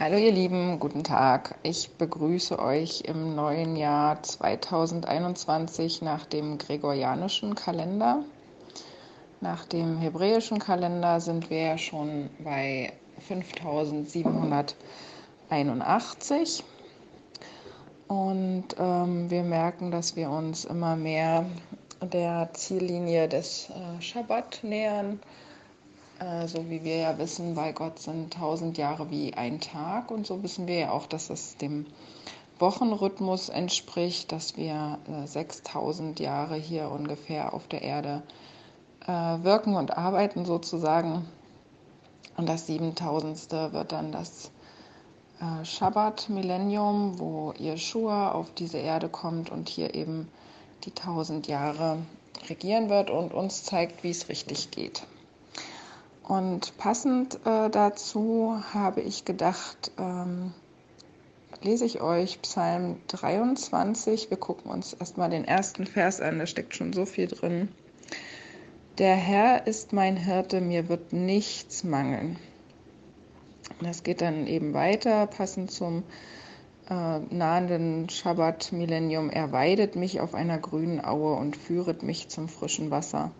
Hallo ihr Lieben, guten Tag. Ich begrüße euch im neuen Jahr 2021 nach dem gregorianischen Kalender. Nach dem hebräischen Kalender sind wir ja schon bei 5781 und ähm, wir merken, dass wir uns immer mehr der Ziellinie des äh, Schabbat nähern äh, so wie wir ja wissen, bei Gott sind tausend Jahre wie ein Tag. Und so wissen wir ja auch, dass es dem Wochenrhythmus entspricht, dass wir äh, 6000 Jahre hier ungefähr auf der Erde äh, wirken und arbeiten sozusagen. Und das 7000. wird dann das äh, Schabbat-Millennium, wo Yeshua auf diese Erde kommt und hier eben die tausend Jahre regieren wird und uns zeigt, wie es richtig geht. Und passend äh, dazu habe ich gedacht, ähm, lese ich euch Psalm 23. Wir gucken uns erstmal den ersten Vers an, da steckt schon so viel drin. Der Herr ist mein Hirte, mir wird nichts mangeln. Das geht dann eben weiter, passend zum äh, nahenden Schabbat-Millennium. Er weidet mich auf einer grünen Aue und führet mich zum frischen Wasser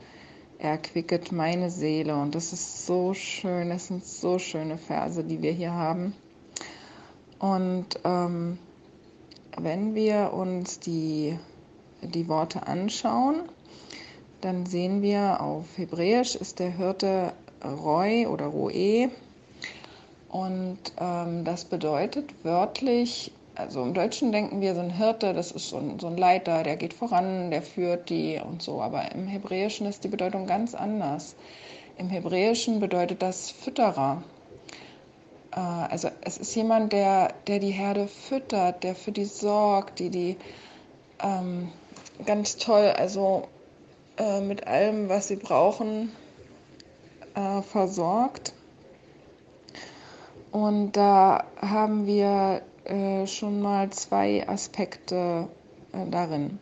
erquicket meine Seele. Und das ist so schön, das sind so schöne Verse, die wir hier haben. Und ähm, wenn wir uns die, die Worte anschauen, dann sehen wir auf Hebräisch ist der Hirte Roy oder Roe. Und ähm, das bedeutet wörtlich also im Deutschen denken wir, so ein Hirte, das ist so ein, so ein Leiter, der geht voran, der führt die und so. Aber im Hebräischen ist die Bedeutung ganz anders. Im Hebräischen bedeutet das Fütterer. Äh, also es ist jemand, der, der die Herde füttert, der für die sorgt, die die ähm, ganz toll, also äh, mit allem, was sie brauchen, äh, versorgt. Und da haben wir äh, schon mal zwei Aspekte äh, darin.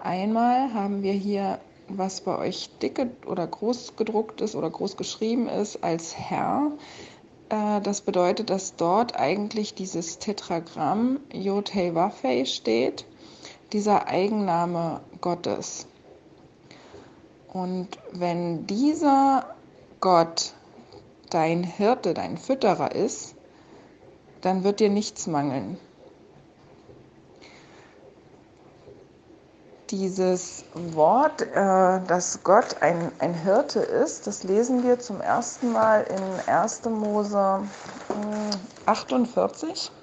Einmal haben wir hier, was bei euch dicke oder groß gedruckt ist oder groß geschrieben ist, als Herr. Äh, das bedeutet, dass dort eigentlich dieses Tetragramm Yotei Wafei steht, dieser Eigenname Gottes. Und wenn dieser Gott dein Hirte, dein Fütterer ist, dann wird dir nichts mangeln. Dieses Wort, äh, dass Gott ein, ein Hirte ist, das lesen wir zum ersten Mal in 1. Mose 48. Hm,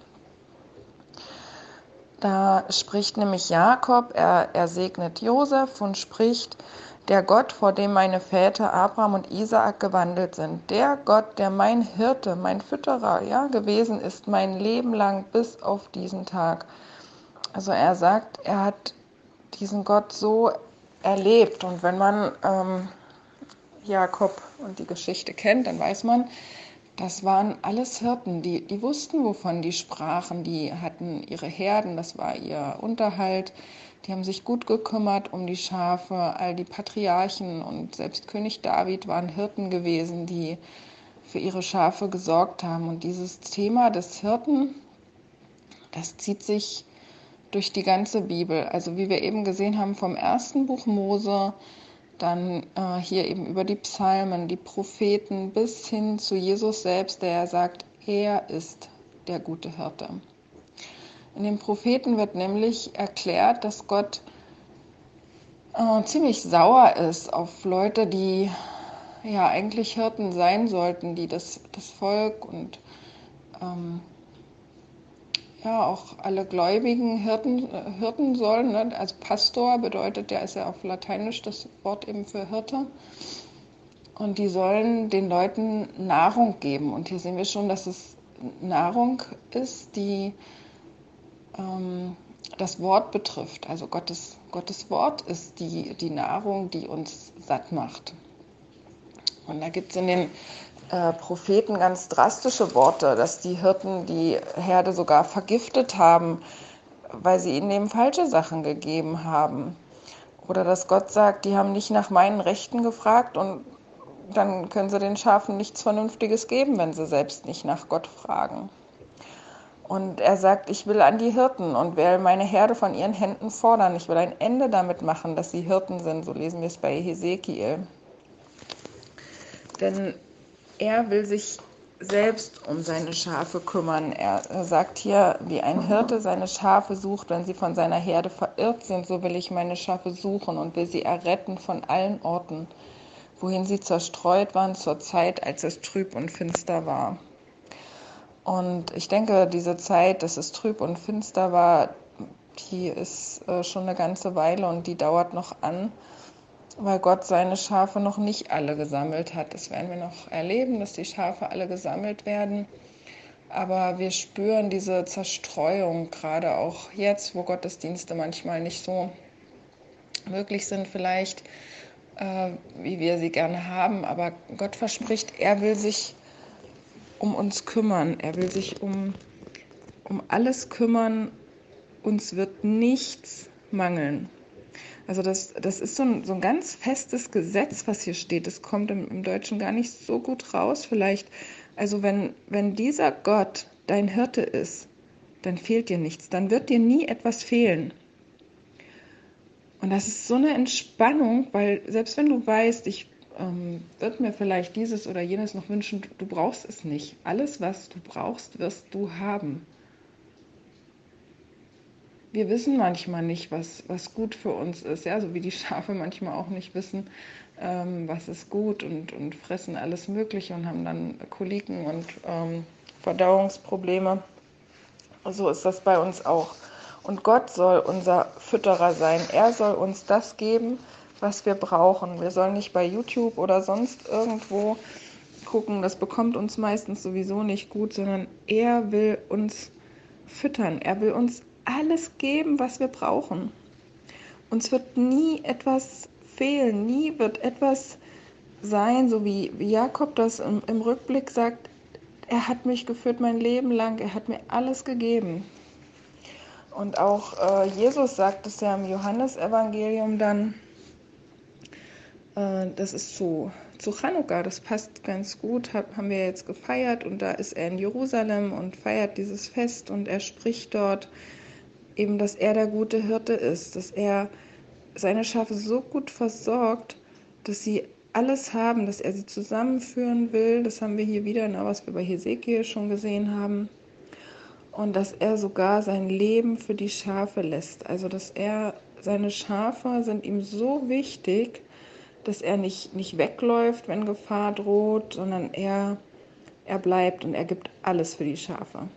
da spricht nämlich Jakob, er, er segnet Josef und spricht, der Gott, vor dem meine Väter Abraham und Isaak gewandelt sind, der Gott, der mein Hirte, mein Fütterer ja, gewesen ist, mein Leben lang bis auf diesen Tag. Also er sagt, er hat diesen Gott so erlebt. Und wenn man ähm, Jakob und die Geschichte kennt, dann weiß man, das waren alles Hirten, die, die wussten, wovon die sprachen. Die hatten ihre Herden, das war ihr Unterhalt. Die haben sich gut gekümmert um die Schafe. All die Patriarchen und selbst König David waren Hirten gewesen, die für ihre Schafe gesorgt haben. Und dieses Thema des Hirten, das zieht sich durch die ganze Bibel. Also wie wir eben gesehen haben vom ersten Buch Mose dann äh, hier eben über die Psalmen, die Propheten bis hin zu Jesus selbst, der sagt, er ist der gute Hirte. In den Propheten wird nämlich erklärt, dass Gott äh, ziemlich sauer ist auf Leute, die ja eigentlich Hirten sein sollten, die das, das Volk und ähm, ja auch alle Gläubigen Hirten, äh, Hirten sollen. Ne? Also Pastor bedeutet, der ist ja auf Lateinisch das Wort eben für Hirte. Und die sollen den Leuten Nahrung geben. Und hier sehen wir schon, dass es Nahrung ist, die ähm, das Wort betrifft. Also Gottes, Gottes Wort ist die, die Nahrung, die uns satt macht. Und da gibt es in den äh, Propheten ganz drastische Worte, dass die Hirten die Herde sogar vergiftet haben, weil sie ihnen eben falsche Sachen gegeben haben. Oder dass Gott sagt, die haben nicht nach meinen Rechten gefragt und dann können sie den Schafen nichts Vernünftiges geben, wenn sie selbst nicht nach Gott fragen. Und er sagt, ich will an die Hirten und will meine Herde von ihren Händen fordern. Ich will ein Ende damit machen, dass sie Hirten sind. So lesen wir es bei Hesekiel. Denn er will sich selbst um seine Schafe kümmern. Er sagt hier, wie ein Hirte seine Schafe sucht, wenn sie von seiner Herde verirrt sind, so will ich meine Schafe suchen und will sie erretten von allen Orten, wohin sie zerstreut waren zur Zeit, als es trüb und finster war. Und ich denke, diese Zeit, dass es trüb und finster war, die ist äh, schon eine ganze Weile und die dauert noch an weil Gott seine Schafe noch nicht alle gesammelt hat. Das werden wir noch erleben, dass die Schafe alle gesammelt werden. Aber wir spüren diese Zerstreuung, gerade auch jetzt, wo Gottesdienste manchmal nicht so möglich sind, vielleicht, äh, wie wir sie gerne haben. Aber Gott verspricht, er will sich um uns kümmern. Er will sich um, um alles kümmern. Uns wird nichts mangeln. Also das, das ist so ein, so ein ganz festes Gesetz, was hier steht. Das kommt im, im Deutschen gar nicht so gut raus. Vielleicht, also wenn, wenn dieser Gott dein Hirte ist, dann fehlt dir nichts. Dann wird dir nie etwas fehlen. Und das ist so eine Entspannung, weil selbst wenn du weißt, ich ähm, würde mir vielleicht dieses oder jenes noch wünschen, du brauchst es nicht. Alles, was du brauchst, wirst du haben wir wissen manchmal nicht, was, was gut für uns ist, ja, so wie die Schafe manchmal auch nicht wissen, ähm, was ist gut und, und fressen alles Mögliche und haben dann Koliken und ähm, Verdauungsprobleme. So ist das bei uns auch. Und Gott soll unser Fütterer sein. Er soll uns das geben, was wir brauchen. Wir sollen nicht bei YouTube oder sonst irgendwo gucken, das bekommt uns meistens sowieso nicht gut, sondern er will uns füttern. Er will uns alles geben, was wir brauchen. Uns wird nie etwas fehlen, nie wird etwas sein, so wie Jakob das im, im Rückblick sagt, er hat mich geführt mein Leben lang, er hat mir alles gegeben. Und auch äh, Jesus sagt es ja im Johannesevangelium dann, das ist zu, zu Chanukka, das passt ganz gut, hab, haben wir jetzt gefeiert und da ist er in Jerusalem und feiert dieses Fest und er spricht dort eben, dass er der gute Hirte ist, dass er seine Schafe so gut versorgt, dass sie alles haben, dass er sie zusammenführen will. Das haben wir hier wieder, ne, was wir bei Hesekiel schon gesehen haben. Und dass er sogar sein Leben für die Schafe lässt. Also, dass er, seine Schafe sind ihm so wichtig, dass er nicht, nicht wegläuft, wenn Gefahr droht, sondern er, er bleibt und er gibt alles für die Schafe.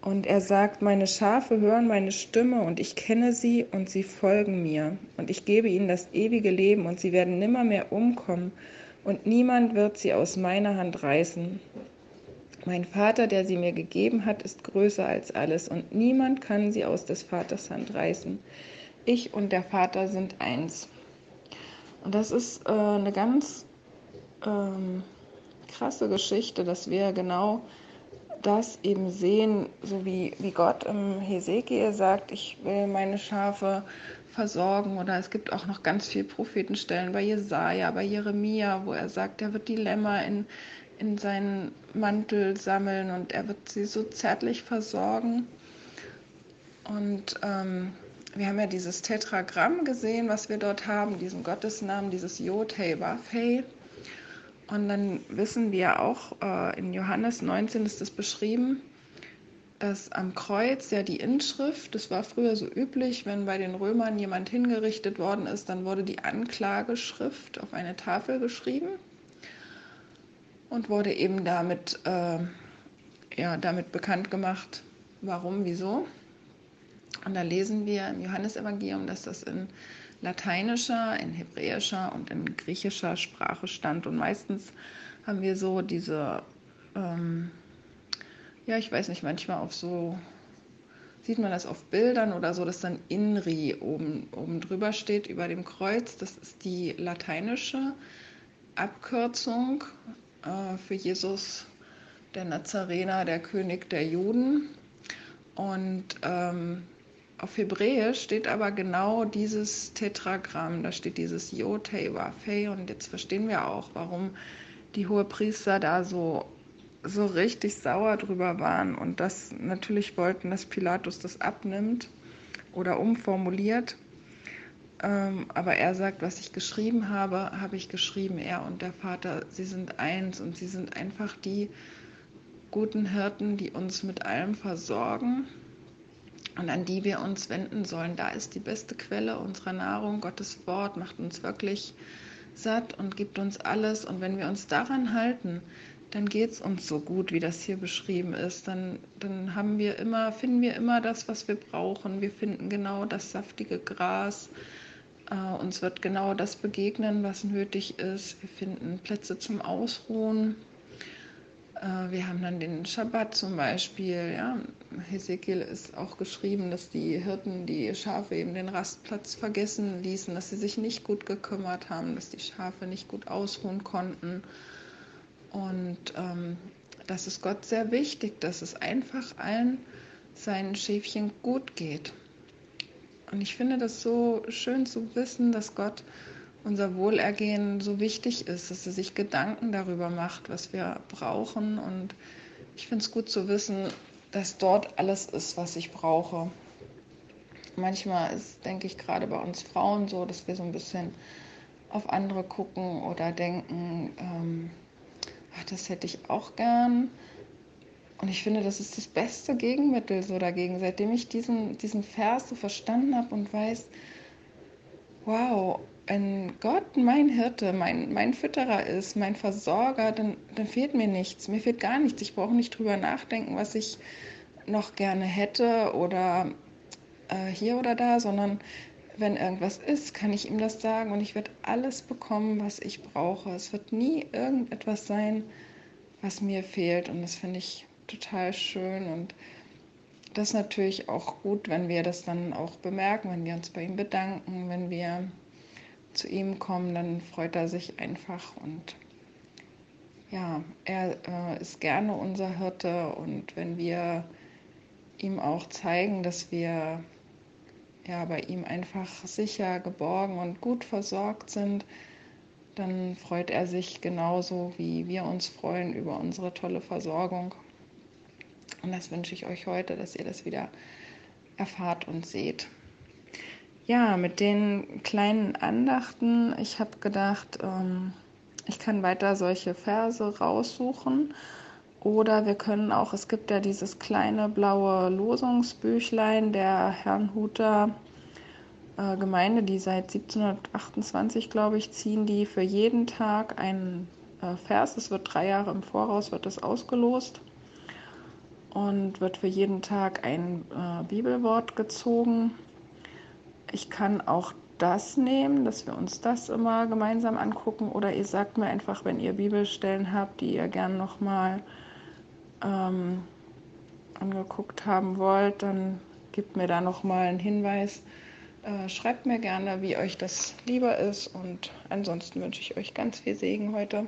Und er sagt, meine Schafe hören meine Stimme und ich kenne sie und sie folgen mir. Und ich gebe ihnen das ewige Leben und sie werden nimmermehr umkommen und niemand wird sie aus meiner Hand reißen. Mein Vater, der sie mir gegeben hat, ist größer als alles und niemand kann sie aus des Vaters Hand reißen. Ich und der Vater sind eins. Und das ist äh, eine ganz ähm, krasse Geschichte, dass wir genau das eben sehen, so wie, wie Gott im Hesekiel sagt, ich will meine Schafe versorgen. Oder es gibt auch noch ganz viele Prophetenstellen bei Jesaja, bei Jeremia, wo er sagt, er wird die Lämmer in, in seinen Mantel sammeln und er wird sie so zärtlich versorgen. Und ähm, wir haben ja dieses Tetragramm gesehen, was wir dort haben, diesen Gottesnamen, dieses Yod, Hey, Waf, Hey. Und dann wissen wir auch, äh, in Johannes 19 ist es beschrieben, dass am Kreuz ja die Inschrift, das war früher so üblich, wenn bei den Römern jemand hingerichtet worden ist, dann wurde die Anklageschrift auf eine Tafel geschrieben und wurde eben damit, äh, ja, damit bekannt gemacht, warum, wieso. Und da lesen wir im Johannesevangelium, dass das in lateinischer, in hebräischer und in griechischer Sprache stand. Und meistens haben wir so diese, ähm, ja, ich weiß nicht, manchmal auf so, sieht man das auf Bildern oder so, dass dann Inri oben, oben drüber steht über dem Kreuz. Das ist die lateinische Abkürzung äh, für Jesus, der Nazarener, der König der Juden. Und ähm, auf Hebräisch steht aber genau dieses Tetragramm, da steht dieses Yotei Wafei und jetzt verstehen wir auch, warum die Hohepriester da so, so richtig sauer drüber waren und das natürlich wollten, dass Pilatus das abnimmt oder umformuliert. Ähm, aber er sagt, was ich geschrieben habe, habe ich geschrieben. Er und der Vater, sie sind eins und sie sind einfach die guten Hirten, die uns mit allem versorgen und an die wir uns wenden sollen. Da ist die beste Quelle unserer Nahrung. Gottes Wort macht uns wirklich satt und gibt uns alles. Und wenn wir uns daran halten, dann geht es uns so gut, wie das hier beschrieben ist. Dann, dann haben wir immer, finden wir immer das, was wir brauchen. Wir finden genau das saftige Gras. Äh, uns wird genau das begegnen, was nötig ist. Wir finden Plätze zum Ausruhen. Äh, wir haben dann den Schabbat zum Beispiel. Ja. Hesekiel ist auch geschrieben, dass die Hirten die Schafe eben den Rastplatz vergessen ließen, dass sie sich nicht gut gekümmert haben, dass die Schafe nicht gut ausruhen konnten. Und ähm, das ist Gott sehr wichtig, dass es einfach allen seinen Schäfchen gut geht. Und ich finde das so schön zu wissen, dass Gott unser Wohlergehen so wichtig ist, dass er sich Gedanken darüber macht, was wir brauchen. Und ich finde es gut zu wissen, dass dort alles ist, was ich brauche. Manchmal ist, denke ich, gerade bei uns Frauen so, dass wir so ein bisschen auf andere gucken oder denken, ähm, ach, das hätte ich auch gern. Und ich finde, das ist das beste Gegenmittel so dagegen, seitdem ich diesen, diesen Vers so verstanden habe und weiß, wow, wenn Gott mein Hirte, mein, mein Fütterer ist, mein Versorger, dann, dann fehlt mir nichts. Mir fehlt gar nichts. Ich brauche nicht drüber nachdenken, was ich noch gerne hätte oder äh, hier oder da, sondern wenn irgendwas ist, kann ich ihm das sagen und ich werde alles bekommen, was ich brauche. Es wird nie irgendetwas sein, was mir fehlt und das finde ich total schön und das ist natürlich auch gut, wenn wir das dann auch bemerken, wenn wir uns bei ihm bedanken, wenn wir zu ihm kommen, dann freut er sich einfach und ja, er äh, ist gerne unser Hirte und wenn wir ihm auch zeigen, dass wir ja bei ihm einfach sicher, geborgen und gut versorgt sind, dann freut er sich genauso, wie wir uns freuen über unsere tolle Versorgung. Und das wünsche ich euch heute, dass ihr das wieder erfahrt und seht ja, mit den kleinen Andachten, ich habe gedacht, ähm, ich kann weiter solche Verse raussuchen. Oder wir können auch, es gibt ja dieses kleine blaue Losungsbüchlein der Herrnhuter äh, Gemeinde, die seit 1728, glaube ich, ziehen die für jeden Tag einen äh, Vers. Es wird drei Jahre im Voraus, wird das ausgelost und wird für jeden Tag ein äh, Bibelwort gezogen ich kann auch das nehmen, dass wir uns das immer gemeinsam angucken. Oder ihr sagt mir einfach, wenn ihr Bibelstellen habt, die ihr gern nochmal ähm, angeguckt haben wollt, dann gebt mir da nochmal einen Hinweis. Äh, schreibt mir gerne, wie euch das lieber ist. Und ansonsten wünsche ich euch ganz viel Segen heute.